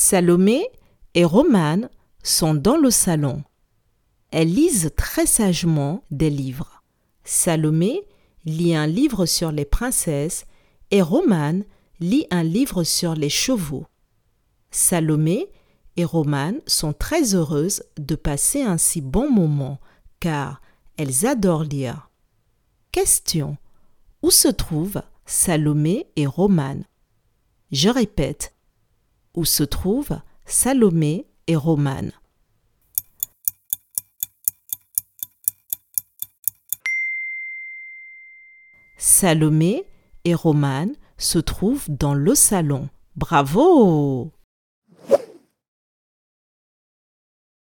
Salomé et Romane sont dans le salon. Elles lisent très sagement des livres. Salomé lit un livre sur les princesses et Romane lit un livre sur les chevaux. Salomé et Romane sont très heureuses de passer un si bon moment car elles adorent lire. Question. Où se trouvent Salomé et Romane? Je répète. Où se trouvent Salomé et Romane Salomé et Romane se trouvent dans le salon. Bravo